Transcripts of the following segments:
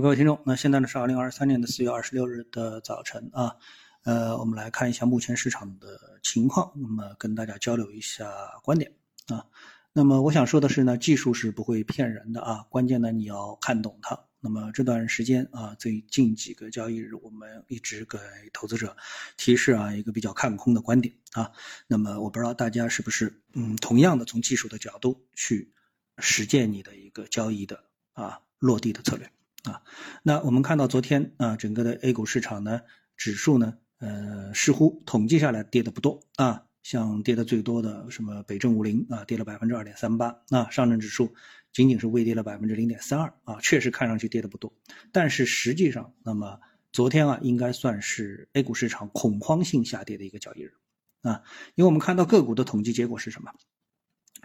各位听众，那现在呢是二零二三年的四月二十六日的早晨啊，呃，我们来看一下目前市场的情况，那么跟大家交流一下观点啊。那么我想说的是呢，技术是不会骗人的啊，关键呢你要看懂它。那么这段时间啊，最近几个交易日，我们一直给投资者提示啊一个比较看空的观点啊。那么我不知道大家是不是嗯同样的从技术的角度去实践你的一个交易的啊落地的策略。啊，那我们看到昨天啊，整个的 A 股市场呢，指数呢，呃，似乎统计下来跌的不多啊，像跌的最多的什么北证五零啊，跌了百分之二点三八啊，上证指数仅仅是微跌了百分之零点三二啊，确实看上去跌的不多，但是实际上，那么昨天啊，应该算是 A 股市场恐慌性下跌的一个交易日啊，因为我们看到个股的统计结果是什么？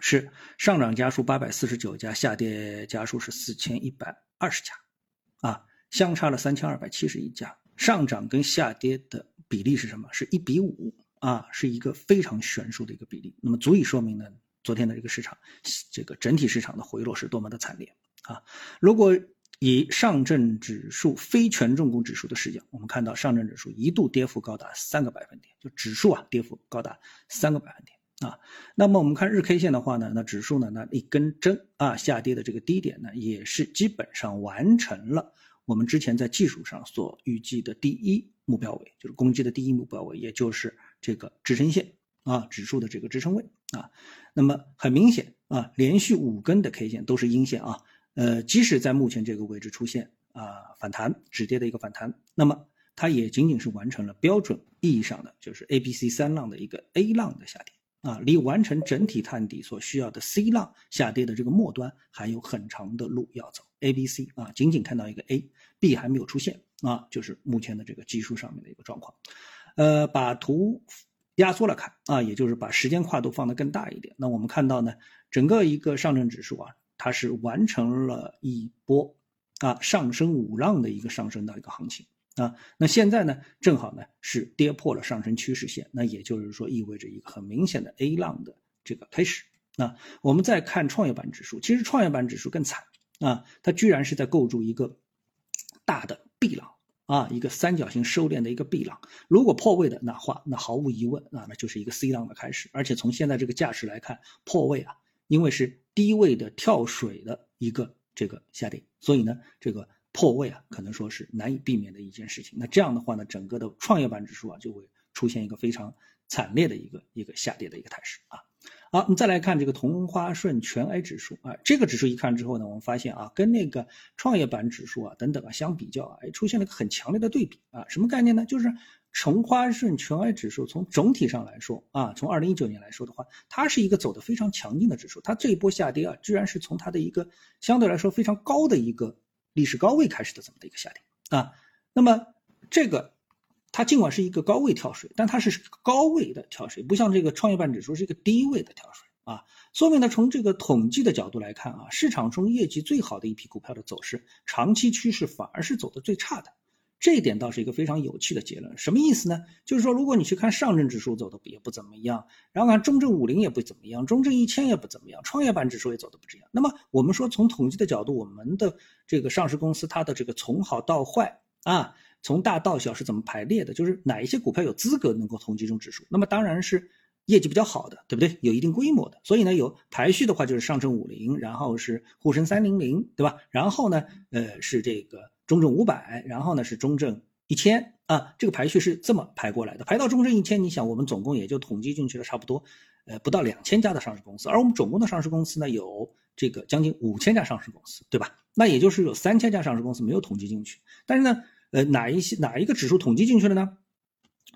是上涨家数八百四十九家，下跌家数是四千一百二十家。啊，相差了三千二百七十一家，上涨跟下跌的比例是什么？是一比五啊，是一个非常悬殊的一个比例。那么足以说明呢，昨天的这个市场，这个整体市场的回落是多么的惨烈啊！如果以上证指数非权重股指数的视角，我们看到上证指数一度跌幅高达三个百分点，就指数啊跌幅高达三个百分点啊。那么我们看日 K 线的话呢，那指数呢那一根针啊下跌的这个低点呢，也是基本上完成了。我们之前在技术上所预计的第一目标位，就是攻击的第一目标位，也就是这个支撑线啊，指数的这个支撑位啊。那么很明显啊，连续五根的 K 线都是阴线啊。呃，即使在目前这个位置出现啊反弹止跌的一个反弹，那么它也仅仅是完成了标准意义上的就是 A、B、C 三浪的一个 A 浪的下跌。啊，离完成整体探底所需要的 C 浪下跌的这个末端还有很长的路要走。A、B、C 啊，仅仅看到一个 A，B 还没有出现啊，就是目前的这个技术上面的一个状况。呃，把图压缩了看啊，也就是把时间跨度放得更大一点。那我们看到呢，整个一个上证指数啊，它是完成了一波啊上升五浪的一个上升的一个行情。啊，那现在呢，正好呢是跌破了上升趋势线，那也就是说意味着一个很明显的 A 浪的这个开始。那我们再看创业板指数，其实创业板指数更惨啊，它居然是在构筑一个大的 B 浪啊，一个三角形收敛的一个 B 浪。如果破位的那话，那毫无疑问啊，那就是一个 C 浪的开始。而且从现在这个架势来看，破位啊，因为是低位的跳水的一个这个下跌，所以呢，这个。破位啊，可能说是难以避免的一件事情。那这样的话呢，整个的创业板指数啊，就会出现一个非常惨烈的一个一个下跌的一个态势啊。好，我们再来看这个同花顺全 A 指数啊，这个指数一看之后呢，我们发现啊，跟那个创业板指数啊等等啊相比较啊，哎，出现了一个很强烈的对比啊。什么概念呢？就是同花顺全 A 指数从总体上来说啊，从二零一九年来说的话，它是一个走的非常强劲的指数。它这一波下跌啊，居然是从它的一个相对来说非常高的一个。历史高位开始的这么的一个下跌啊，那么这个它尽管是一个高位跳水，但它是高位的跳水，不像这个创业板指数是一个低位的跳水啊，说明呢从这个统计的角度来看啊，市场中业绩最好的一批股票的走势，长期趋势反而是走的最差的。这一点倒是一个非常有趣的结论，什么意思呢？就是说，如果你去看上证指数走的也不怎么样，然后看中证五零也不怎么样，中证一千也不怎么样，创业板指数也走的不这样。那么我们说，从统计的角度，我们的这个上市公司它的这个从好到坏啊，从大到小是怎么排列的？就是哪一些股票有资格能够统计中指数？那么当然是业绩比较好的，对不对？有一定规模的。所以呢，有排序的话就是上证五零，然后是沪深三零零，对吧？然后呢，呃，是这个。中证五百，然后呢是中证一千啊，这个排序是这么排过来的。排到中证一千，你想我们总共也就统计进去了差不多，呃，不到两千家的上市公司，而我们总共的上市公司呢有这个将近五千家上市公司，对吧？那也就是有三千家上市公司没有统计进去。但是呢，呃，哪一些哪一个指数统计进去了呢？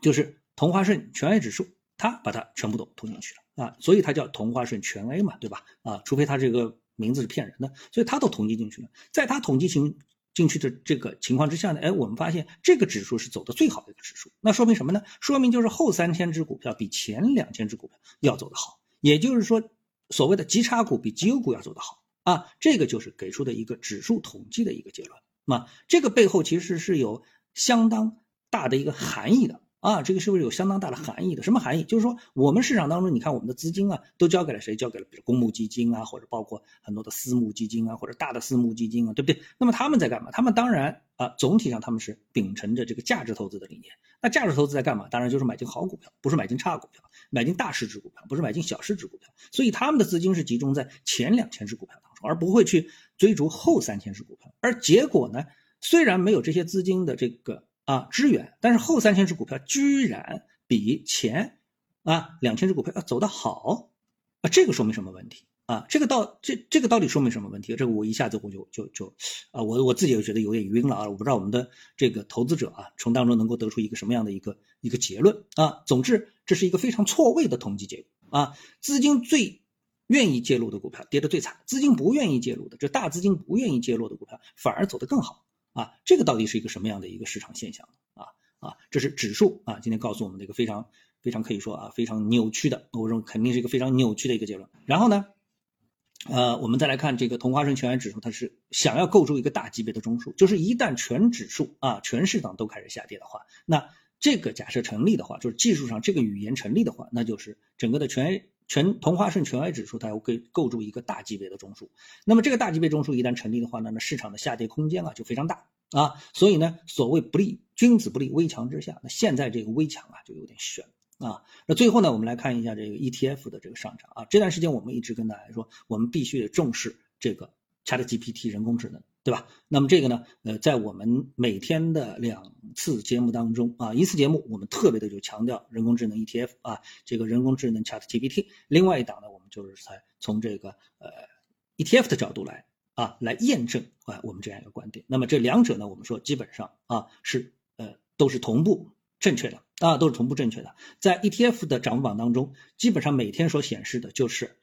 就是同花顺全 A 指数，它把它全部都统进去了啊，所以它叫同花顺全 A 嘛，对吧？啊，除非它这个名字是骗人的，所以它都统计进去了，在它统计情。进去的这个情况之下呢，哎，我们发现这个指数是走的最好的一个指数，那说明什么呢？说明就是后三千只股票比前两千只股票要走得好，也就是说，所谓的极差股比极优股要走得好啊，这个就是给出的一个指数统计的一个结论。那这个背后其实是有相当大的一个含义的啊，这个是不是有相当大的含义的？什么含义？就是说，我们市场当中，你看我们的资金啊，都交给了谁？交给了比如公募基金啊，或者包括很多的私募基金啊，或者大的私募基金啊，对不对？那么他们在干嘛？他们当然啊，总体上他们是秉承着这个价值投资的理念。那价值投资在干嘛？当然就是买进好股票，不是买进差股票，买进大市值股票，不是买进小市值股票。所以他们的资金是集中在前两千只股票当中，而不会去追逐后三千只股票。而结果呢，虽然没有这些资金的这个。啊，支援，但是后三千只股票居然比前啊两千只股票要走得好，啊，这个说明什么问题啊？这个到这这个到底说明什么问题？这个我一下子我就就就啊，我我自己也觉得有点晕了啊！我不知道我们的这个投资者啊，从当中能够得出一个什么样的一个一个结论啊？总之，这是一个非常错位的统计结果啊！资金最愿意介入的股票跌得最惨，资金不愿意介入的，这大资金不愿意介入的股票反而走得更好。啊，这个到底是一个什么样的一个市场现象啊啊，这是指数啊，今天告诉我们的一个非常非常可以说啊非常扭曲的，我认为肯定是一个非常扭曲的一个结论。然后呢，呃，我们再来看这个同花顺全 A 指数，它是想要构筑一个大级别的中枢，就是一旦全指数啊全市场都开始下跌的话，那这个假设成立的话，就是技术上这个语言成立的话，那就是整个的全 A。全同花顺全 A 指数，它要构构筑一个大级别的中枢。那么这个大级别中枢一旦成立的话呢，那市场的下跌空间啊就非常大啊。所以呢，所谓不利君子不立危墙之下，那现在这个危墙啊就有点悬啊。那最后呢，我们来看一下这个 ETF 的这个上涨啊。这段时间我们一直跟大家说，我们必须得重视这个 ChatGPT 人工智能。对吧？那么这个呢？呃，在我们每天的两次节目当中啊，一次节目我们特别的就强调人工智能 ETF 啊，这个人工智能 ChatGPT。另外一档呢，我们就是才从这个呃 ETF 的角度来啊来验证啊我们这样一个观点。那么这两者呢，我们说基本上啊是呃都是同步正确的啊，都是同步正确的。在 ETF 的涨幅榜当中，基本上每天所显示的就是。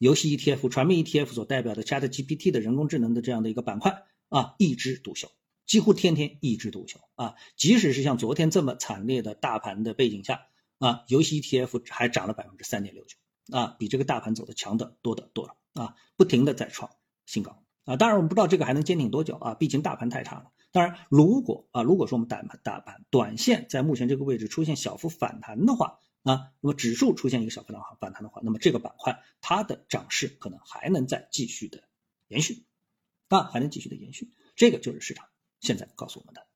游戏 ETF、传媒 ETF 所代表的 ChatGPT 的人工智能的这样的一个板块啊，一枝独秀，几乎天天一枝独秀啊。即使是像昨天这么惨烈的大盘的背景下啊，游戏 ETF 还涨了百分之三点六九啊，比这个大盘走的强的多的多了啊，不停的在创新高啊。当然我们不知道这个还能坚挺多久啊，毕竟大盘太差了。当然，如果啊，如果说我们大盘大盘短线在目前这个位置出现小幅反弹的话，啊，那么指数出现一个小幅的反弹的话，那么这个板块它的涨势可能还能再继续的延续，啊，还能继续的延续，这个就是市场现在告诉我们的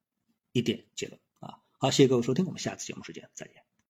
一点结论啊。好，谢谢各位收听，我们下次节目时间再见。